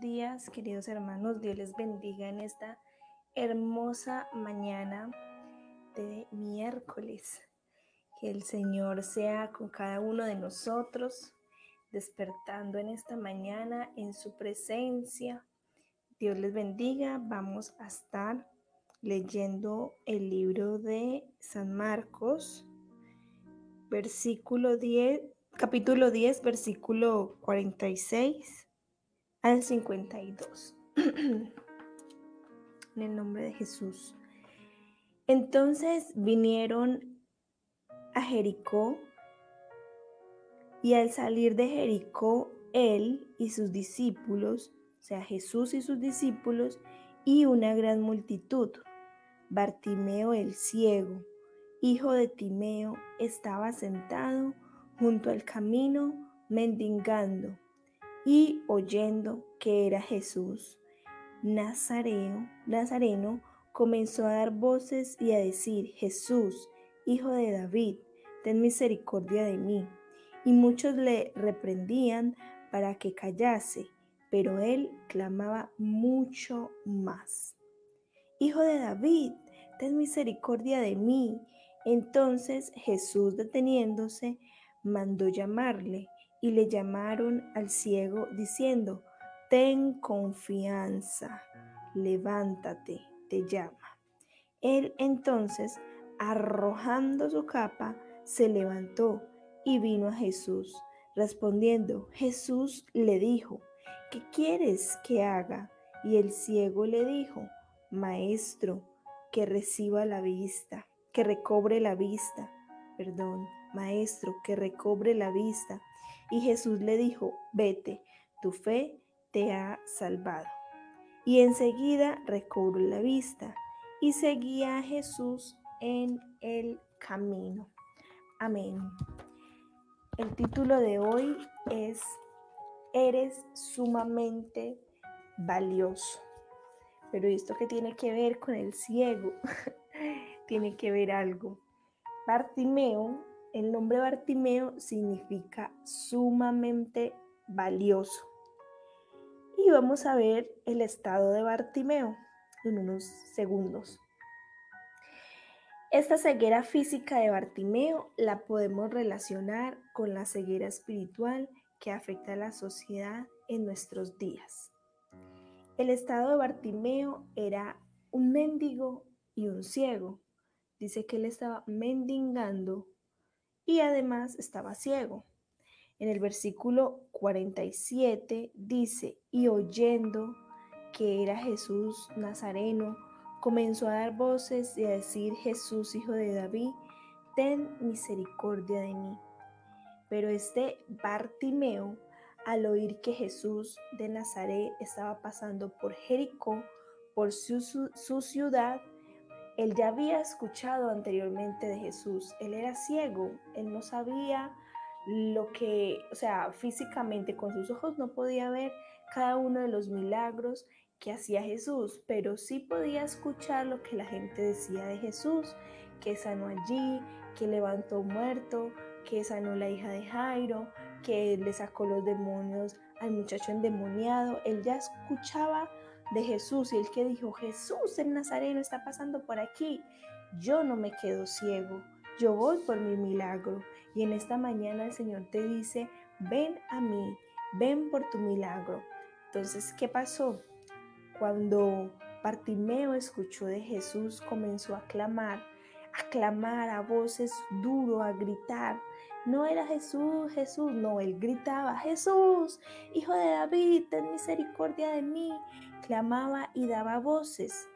días, queridos hermanos. Dios les bendiga en esta hermosa mañana de miércoles. Que el Señor sea con cada uno de nosotros, despertando en esta mañana en su presencia. Dios les bendiga. Vamos a estar leyendo el libro de San Marcos, versículo 10, capítulo 10, versículo 46 al 52. en el nombre de Jesús. Entonces vinieron a Jericó y al salir de Jericó, él y sus discípulos, o sea, Jesús y sus discípulos, y una gran multitud. Bartimeo el ciego, hijo de Timeo, estaba sentado junto al camino mendigando y oyendo que era Jesús, Nazareo, Nazareno, comenzó a dar voces y a decir, Jesús, hijo de David, ten misericordia de mí. Y muchos le reprendían para que callase, pero él clamaba mucho más. Hijo de David, ten misericordia de mí. Entonces Jesús, deteniéndose, mandó llamarle y le llamaron al ciego diciendo, Ten confianza, levántate, te llama. Él entonces, arrojando su capa, se levantó y vino a Jesús. Respondiendo, Jesús le dijo, ¿qué quieres que haga? Y el ciego le dijo, Maestro, que reciba la vista, que recobre la vista, perdón, Maestro, que recobre la vista. Y Jesús le dijo, vete, tu fe te ha salvado. Y enseguida recobró la vista y seguía a Jesús en el camino. Amén. El título de hoy es Eres sumamente valioso. Pero esto que tiene que ver con el ciego, tiene que ver algo. Bartimeo el nombre Bartimeo significa sumamente valioso. Y vamos a ver el estado de Bartimeo en unos segundos. Esta ceguera física de Bartimeo la podemos relacionar con la ceguera espiritual que afecta a la sociedad en nuestros días. El estado de Bartimeo era un mendigo y un ciego. Dice que él estaba mendigando y además estaba ciego. En el versículo 47 dice, y oyendo que era Jesús Nazareno, comenzó a dar voces y a decir, Jesús, hijo de David, ten misericordia de mí. Pero este Bartimeo, al oír que Jesús de Nazaret estaba pasando por Jericó, por su, su ciudad, él ya había escuchado anteriormente de Jesús. Él era ciego, él no sabía lo que, o sea, físicamente con sus ojos no podía ver cada uno de los milagros que hacía Jesús, pero sí podía escuchar lo que la gente decía de Jesús, que sanó allí, que levantó muerto, que sanó la hija de Jairo, que le sacó los demonios al muchacho endemoniado. Él ya escuchaba de Jesús y el que dijo, Jesús el Nazareno está pasando por aquí, yo no me quedo ciego, yo voy por mi milagro. Y en esta mañana el Señor te dice, ven a mí, ven por tu milagro. Entonces, ¿qué pasó? Cuando Bartimeo escuchó de Jesús, comenzó a clamar, a clamar a voces duro, a gritar. No era Jesús, Jesús, no, él gritaba, Jesús, hijo de David, ten misericordia de mí clamaba y daba voces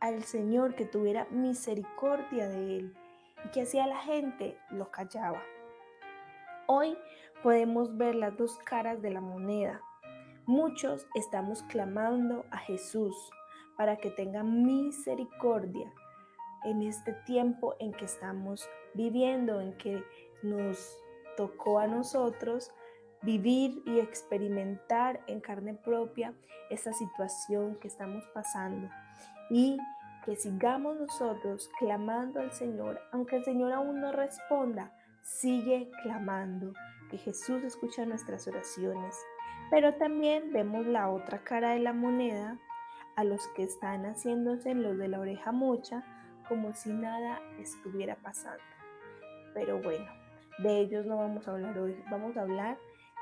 al Señor que tuviera misericordia de él. ¿Y que hacía la gente? Lo callaba. Hoy podemos ver las dos caras de la moneda. Muchos estamos clamando a Jesús para que tenga misericordia en este tiempo en que estamos viviendo, en que nos tocó a nosotros vivir y experimentar en carne propia esta situación que estamos pasando y que sigamos nosotros clamando al Señor, aunque el Señor aún no responda, sigue clamando, que Jesús escucha nuestras oraciones. Pero también vemos la otra cara de la moneda, a los que están haciéndose los de la oreja mocha, como si nada estuviera pasando. Pero bueno, de ellos no vamos a hablar hoy, vamos a hablar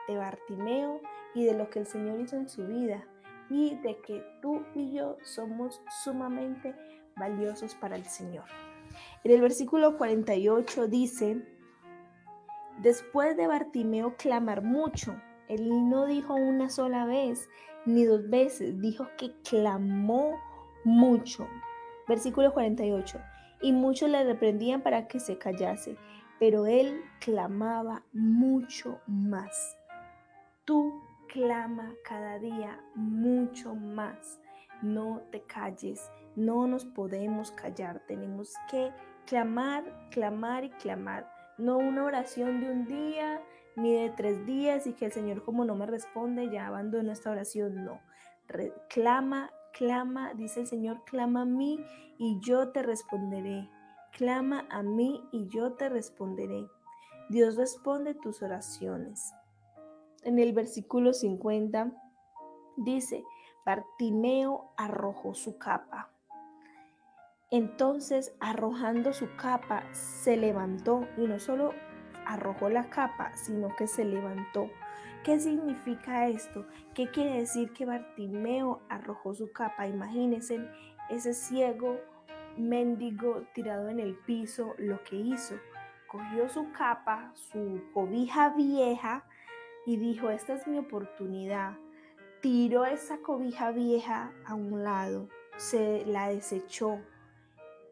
de Bartimeo y de lo que el Señor hizo en su vida y de que tú y yo somos sumamente valiosos para el Señor. En el versículo 48 dice, después de Bartimeo clamar mucho, él no dijo una sola vez ni dos veces, dijo que clamó mucho. Versículo 48. Y muchos le reprendían para que se callase, pero él clamaba mucho más. Tú clama cada día mucho más. No te calles, no nos podemos callar, tenemos que clamar, clamar y clamar. No una oración de un día ni de tres días y que el Señor como no me responde ya abandono esta oración. No, clama, clama, dice el Señor, clama a mí y yo te responderé. Clama a mí y yo te responderé. Dios responde tus oraciones. En el versículo 50 dice, Bartimeo arrojó su capa. Entonces, arrojando su capa, se levantó y no solo arrojó la capa, sino que se levantó. ¿Qué significa esto? ¿Qué quiere decir que Bartimeo arrojó su capa? Imagínense ese ciego mendigo tirado en el piso, lo que hizo. Cogió su capa, su cobija vieja y dijo, esta es mi oportunidad. Tiró esa cobija vieja a un lado, se la desechó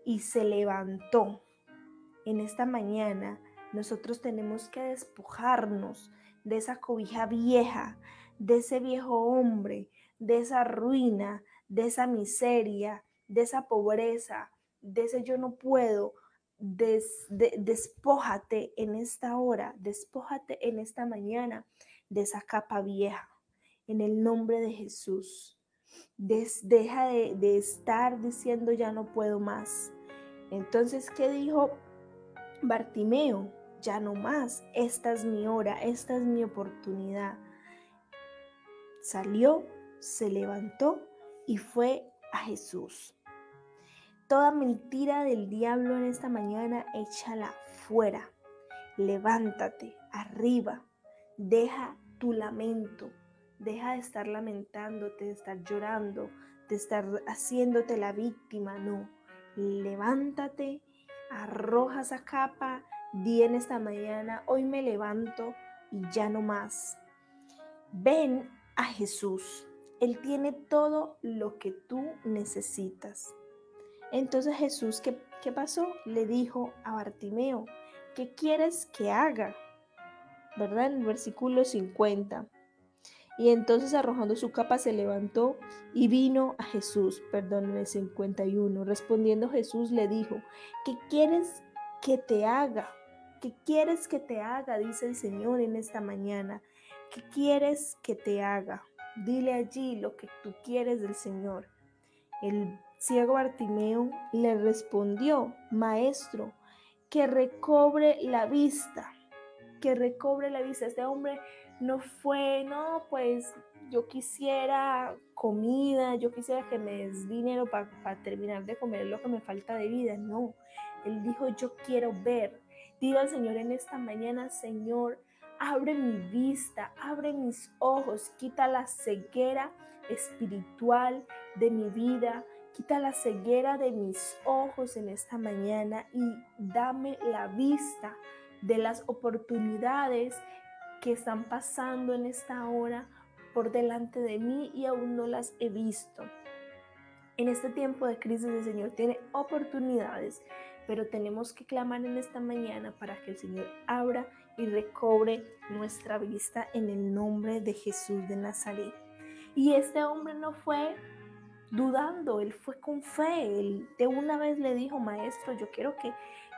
y se levantó. En esta mañana nosotros tenemos que despojarnos de esa cobija vieja, de ese viejo hombre, de esa ruina, de esa miseria, de esa pobreza, de ese yo no puedo. despójate en esta hora, despójate en esta mañana de esa capa vieja, en el nombre de Jesús. deja de, de estar diciendo ya no puedo más. Entonces, ¿qué dijo Bartimeo? ya no más, esta es mi hora, esta es mi oportunidad. Salió, se levantó y fue a Jesús. Toda mentira del diablo en esta mañana, échala fuera. Levántate, arriba, deja tu lamento, deja de estar lamentándote, de estar llorando, de estar haciéndote la víctima, no. Levántate, arroja esa capa Di en esta mañana, hoy me levanto y ya no más. Ven a Jesús. Él tiene todo lo que tú necesitas. Entonces Jesús, ¿qué, ¿qué, pasó? Le dijo a Bartimeo, ¿qué quieres que haga? ¿Verdad? En el versículo 50. Y entonces arrojando su capa se levantó y vino a Jesús, perdón, en el 51. Respondiendo Jesús le dijo, ¿qué quieres que te haga? ¿Qué quieres que te haga? Dice el Señor en esta mañana. ¿Qué quieres que te haga? Dile allí lo que tú quieres del Señor. El ciego Bartimeo le respondió, Maestro, que recobre la vista, que recobre la vista. Este hombre no fue, no, pues yo quisiera comida, yo quisiera que me des dinero para terminar de comer lo que me falta de vida. No, él dijo, yo quiero ver, Dile al Señor en esta mañana, Señor, abre mi vista, abre mis ojos, quita la ceguera espiritual de mi vida, quita la ceguera de mis ojos en esta mañana y dame la vista de las oportunidades que están pasando en esta hora por delante de mí y aún no las he visto. En este tiempo de crisis el Señor tiene oportunidades pero tenemos que clamar en esta mañana para que el Señor abra y recobre nuestra vista en el nombre de Jesús de Nazaret. Y este hombre no fue dudando, él fue con fe, él de una vez le dijo, maestro, yo quiero que,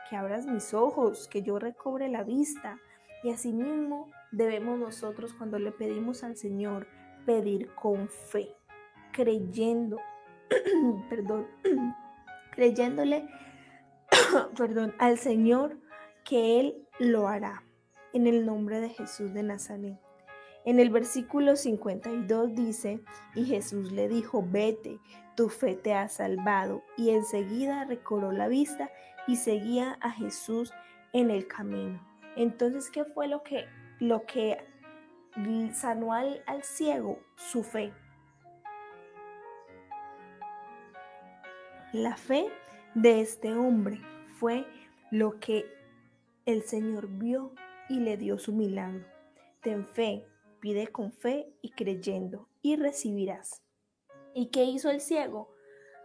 que abras mis ojos, que yo recobre la vista. Y asimismo debemos nosotros cuando le pedimos al Señor pedir con fe, creyendo, perdón, creyéndole perdón, al Señor que Él lo hará. En el nombre de Jesús de Nazaret. En el versículo 52 dice, y Jesús le dijo, vete, tu fe te ha salvado. Y enseguida recobró la vista y seguía a Jesús en el camino. Entonces, ¿qué fue lo que, lo que sanó al, al ciego? Su fe. La fe de este hombre fue lo que el Señor vio y le dio su milagro. Ten fe, con fe y creyendo y recibirás. ¿Y qué hizo el ciego?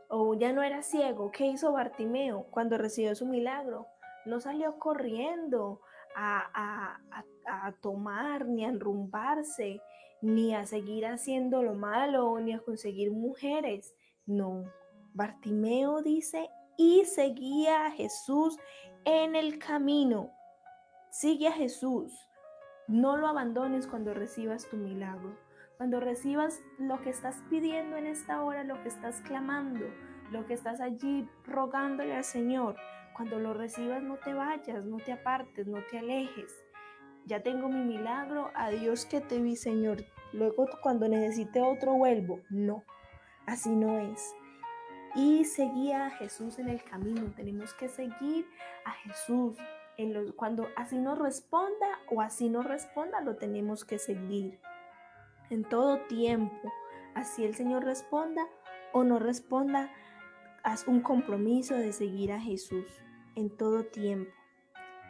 O ya no era ciego, ¿qué hizo Bartimeo cuando recibió su milagro? No salió corriendo a, a tomar ni a enrumbarse, ni a seguir haciendo lo malo, ni a conseguir mujeres. No, Bartimeo dice, y seguía a Jesús en el camino. Sigue a Jesús. No lo abandones cuando recibas tu milagro. Cuando recibas lo que estás pidiendo en esta hora, lo que estás clamando, lo que estás allí rogándole al Señor, cuando lo recibas no te vayas, no te apartes, no te alejes. Ya tengo mi milagro, adiós que te vi Señor. Luego cuando necesite otro vuelvo. No, así no es y seguía a Jesús en el camino. Tenemos que seguir a Jesús. En los, cuando así nos responda o así no responda, lo tenemos que seguir. En todo tiempo, así el Señor responda o no responda, haz un compromiso de seguir a Jesús en todo tiempo.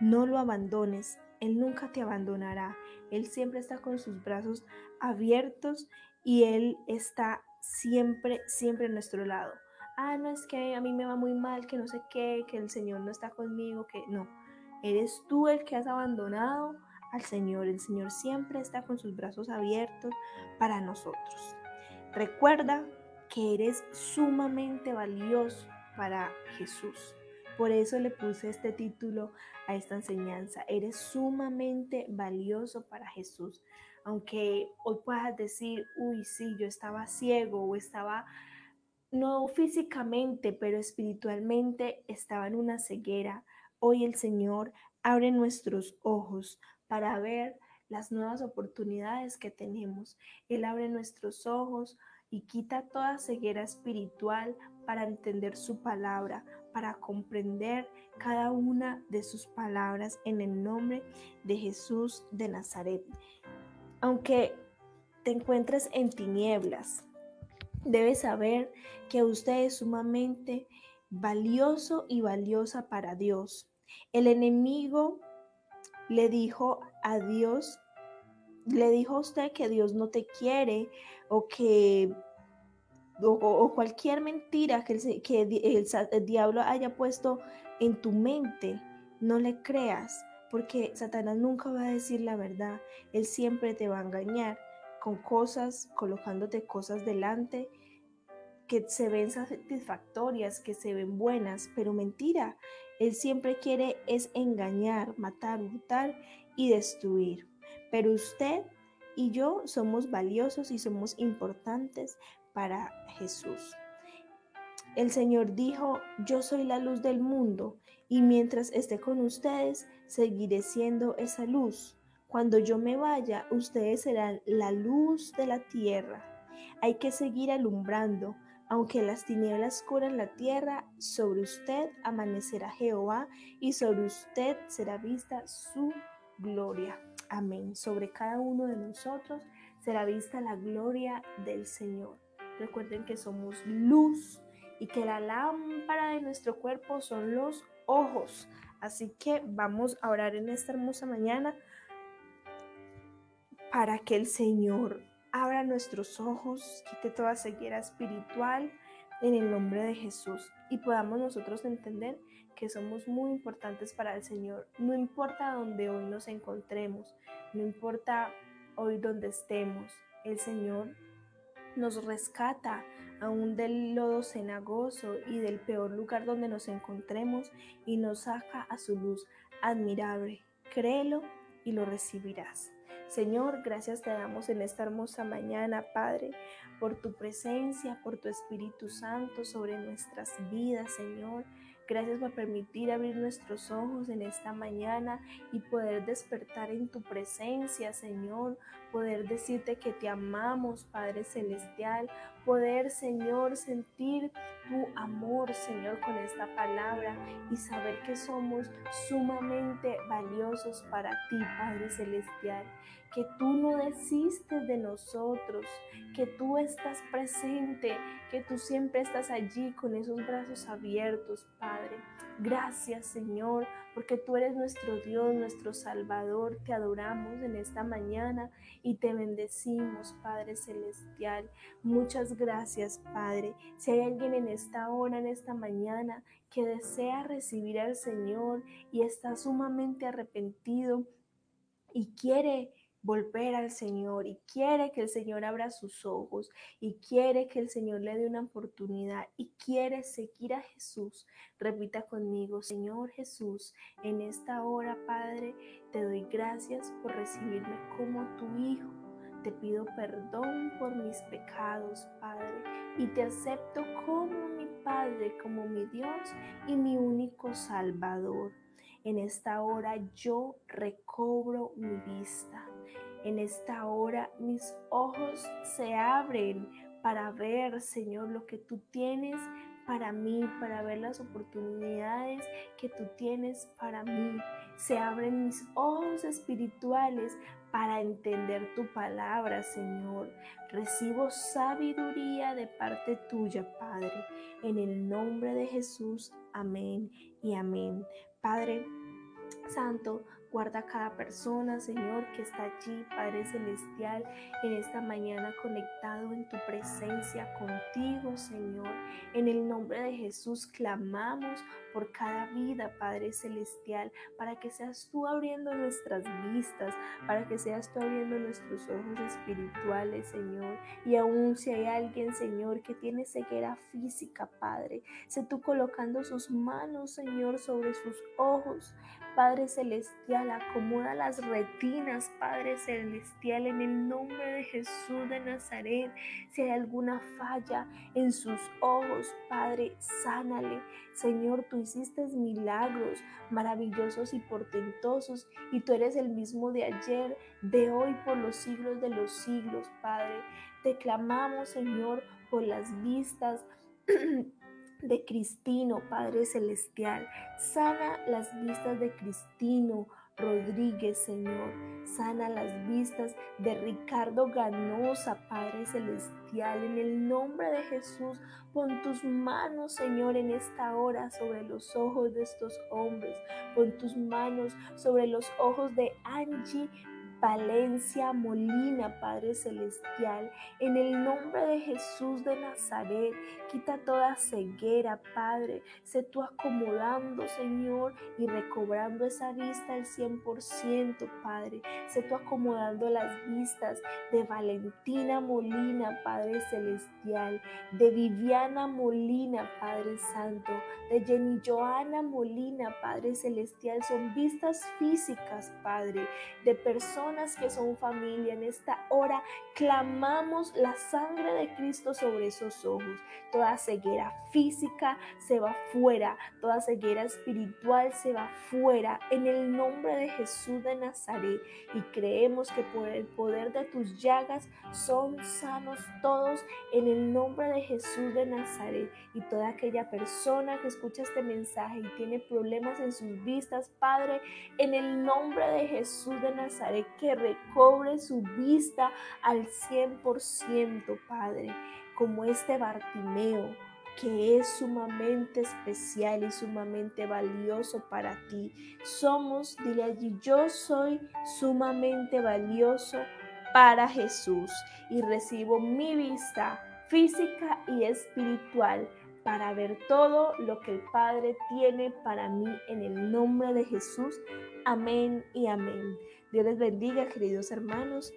No lo abandones, Él nunca te abandonará. Él siempre está con sus brazos abiertos y Él está siempre, siempre a nuestro lado ah, no es que a mí me va muy mal, que no sé qué, que el Señor no está conmigo, que no. Eres tú el que has abandonado al Señor. El Señor siempre está con sus brazos abiertos para nosotros. Recuerda que eres sumamente valioso para Jesús. Por eso le puse este título a esta enseñanza. Eres sumamente valioso para Jesús. Aunque hoy puedas decir, uy, sí, yo estaba ciego o estaba no físicamente, pero espiritualmente estaba en una ceguera. Hoy el Señor abre nuestros ojos para ver las nuevas oportunidades que tenemos. Él abre nuestros ojos y quita toda ceguera espiritual para entender su palabra, para comprender cada una de sus palabras en el nombre de Jesús de Nazaret. Aunque te encuentres en tinieblas, Debe saber que usted es sumamente valioso y valiosa para Dios. El enemigo le dijo a Dios, le dijo a usted que Dios no te quiere o que o, cualquier mentira que, el, que el diablo haya puesto en tu mente, no le creas, porque Satanás nunca va a decir la verdad, él siempre te va a engañar con cosas, colocándote cosas delante que se ven satisfactorias, que se ven buenas, pero mentira. Él siempre quiere es engañar, matar, hurtar y destruir. Pero usted y yo somos valiosos y somos importantes para Jesús. El Señor dijo, yo soy la luz del mundo y mientras esté con ustedes, seguiré siendo esa luz. Cuando yo me vaya, ustedes serán la luz de la tierra. Hay que seguir alumbrando, aunque las tinieblas cubran la tierra, sobre usted amanecerá Jehová y sobre usted será vista su gloria. Amén. Sobre cada uno de nosotros será vista la gloria del Señor. Recuerden que somos luz y que la lámpara de nuestro cuerpo son los ojos. Así que vamos a orar en esta hermosa mañana para que el Señor abra nuestros ojos, quite toda ceguera espiritual en el nombre de Jesús y podamos nosotros entender que somos muy importantes para el Señor. No importa dónde hoy nos encontremos, no importa hoy dónde estemos, el Señor nos rescata aún del lodo cenagoso y del peor lugar donde nos encontremos y nos saca a su luz admirable. Créelo y lo recibirás. Señor, gracias te damos en esta hermosa mañana, Padre, por tu presencia, por tu Espíritu Santo sobre nuestras vidas, Señor. Gracias por permitir abrir nuestros ojos en esta mañana y poder despertar en tu presencia, Señor, poder decirte que te amamos, Padre Celestial, poder, Señor, sentir tu amor, Señor, con esta palabra y saber que somos sumamente valiosos para ti, Padre Celestial, que tú no desistes de nosotros, que tú estás presente, que tú siempre estás allí con esos brazos abiertos, Padre. Gracias, Señor, porque tú eres nuestro Dios, nuestro Salvador. Te adoramos en esta mañana y te bendecimos, Padre Celestial. Muchas gracias, Padre. Si hay alguien en esta hora, en esta mañana, que desea recibir al Señor y está sumamente arrepentido y quiere volver al Señor y quiere que el Señor abra sus ojos y quiere que el Señor le dé una oportunidad y quiere seguir a Jesús, repita conmigo, Señor Jesús, en esta hora, Padre, te doy gracias por recibirme como tu Hijo. Te pido perdón por mis pecados, Padre, y te acepto como mi Padre, como mi Dios y mi único Salvador. En esta hora yo recobro mi vista. En esta hora mis ojos se abren para ver, Señor, lo que tú tienes para mí, para ver las oportunidades que tú tienes para mí. Se abren mis ojos espirituales para entender tu palabra, Señor. Recibo sabiduría de parte tuya, Padre. En el nombre de Jesús, amén y amén. Padre Santo, Guarda a cada persona, Señor, que está allí, Padre Celestial, en esta mañana conectado en tu presencia contigo, Señor. En el nombre de Jesús clamamos por cada vida, Padre Celestial, para que seas tú abriendo nuestras vistas, para que seas tú abriendo nuestros ojos espirituales, Señor. Y aún si hay alguien, Señor, que tiene ceguera física, Padre, sé tú colocando sus manos, Señor, sobre sus ojos Padre Celestial, acomoda las retinas, Padre Celestial, en el nombre de Jesús de Nazaret. Si hay alguna falla en sus ojos, Padre, sánale. Señor, tú hiciste milagros maravillosos y portentosos y tú eres el mismo de ayer, de hoy, por los siglos de los siglos, Padre. Te clamamos, Señor, por las vistas de Cristino, Padre Celestial. Sana las vistas de Cristino Rodríguez, Señor. Sana las vistas de Ricardo Ganosa, Padre Celestial. En el nombre de Jesús, pon tus manos, Señor, en esta hora sobre los ojos de estos hombres. Pon tus manos sobre los ojos de Angie Valencia Molina, Padre Celestial, en el nombre de Jesús de Nazaret, quita toda ceguera, Padre, sé tú acomodando, Señor, y recobrando esa vista al 100%, Padre, sé tú acomodando las vistas de Valentina Molina, Padre Celestial, de Viviana Molina, Padre Santo, de Jenny Joana Molina, Padre Celestial, son vistas físicas, Padre, de personas que son familia en esta hora, clamamos la sangre de Cristo sobre esos ojos. Toda ceguera física se va fuera, toda ceguera espiritual se va fuera en el nombre de Jesús de Nazaret. Y creemos que por el poder de tus llagas son sanos todos en el nombre de Jesús de Nazaret. Y toda aquella persona que escucha este mensaje y tiene problemas en sus vistas, Padre, en el nombre de Jesús de Nazaret, que recobre su vista al 100%, Padre, como este Bartimeo que es sumamente especial y sumamente valioso para ti. Somos, dile allí, yo soy sumamente valioso para Jesús y recibo mi vista física y espiritual para ver todo lo que el Padre tiene para mí en el nombre de Jesús. Amén y amén. Dios les bendiga, queridos hermanos.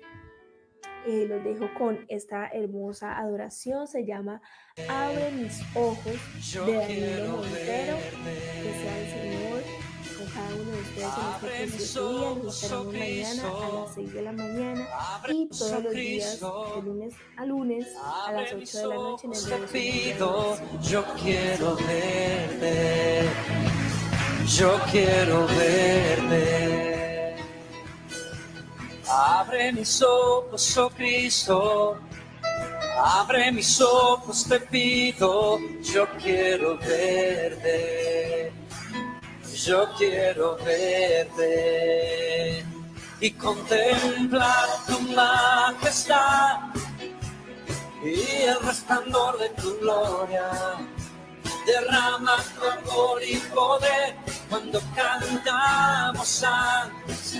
Eh, los dejo con esta hermosa adoración. Se llama Abre mis ojos de Danilo Montero. Que sea el Señor con cada uno de ustedes en este día. Nos esperamos mañana a las 6 de la mañana y todos los días de lunes a lunes a las 8 de la noche en el Yo quiero verte. Yo quiero verte. Abre mis ojos, oh Cristo. Abre mis ojos, te pido. Yo quiero verte. Yo quiero verte y contemplar tu majestad y el resplandor de tu gloria. Derrama tu amor y poder cuando cantamos antes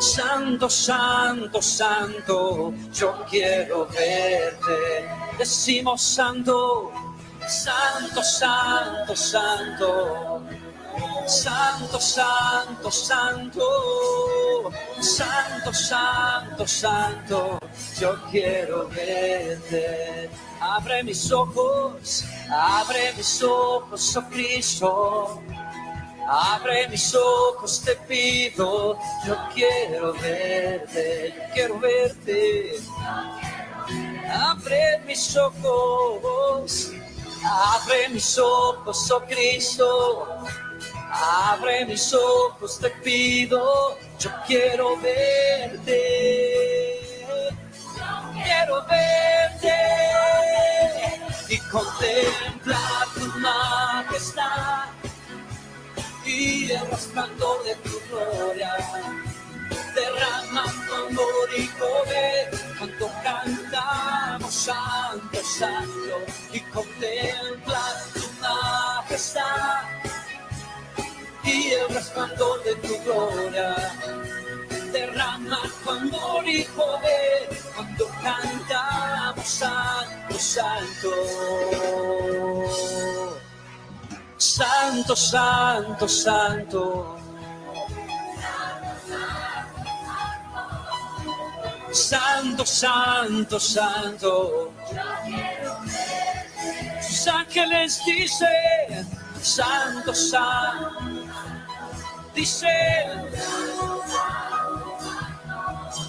Santo, santo, santo. Yo quiero verte. Decimos santo. Santo, santo, santo. Santo, santo, santo. Santo, santo, santo. Yo quiero verte. Abre mis ojos, abre mis ojos, oh Cristo. Abre mis ojos, te pido. Yo quiero verte, yo quiero verte. Abre mis ojos, abre mis ojos, oh Cristo. Abre mis ojos, te pido. Yo quiero verte. Quiero verte y contemplar tu majestad y el resplandor de tu gloria. Derrama tu amor y poder cuando cantamos santo, santo y contemplar tu majestad y el resplandor de tu gloria. Derrama tu amor y poder cuando cantamos santo, santo. Santo, santo, santo. Santo, santo, santo. Sus ángeles dicen, santo, santo. Dicen,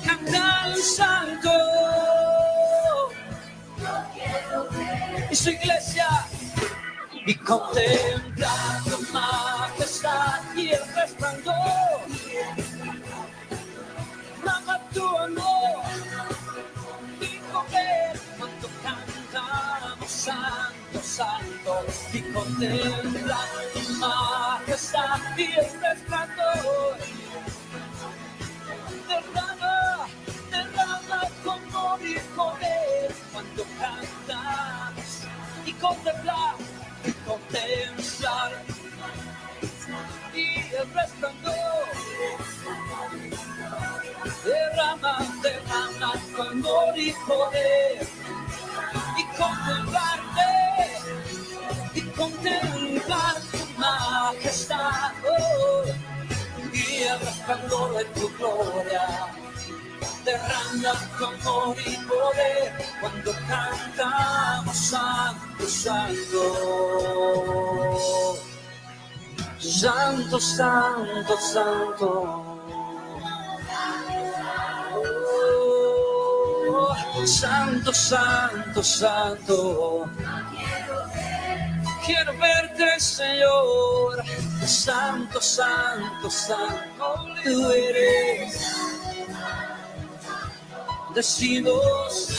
cantan santo. Y su iglesia y contempla tu majestad y el resplandor. Mama tu amor y comer cuando cantamos santo, santo y contempla tu majestad y el resplandor. Derrama, derrama amor y poder cuando cantamos y contemplar contemplar y el resplandor derrama, derrama tu amor y poder y contemplarte y contemplar tu majestad. Oh, y el resplandor de tu gloria derrama tu amor y poder cuando cantamos santo, santo. Santo, santo, santo. Santo, santo, santo. Quiero verte, Señor. Santo, santo, santo. Tú eres decimos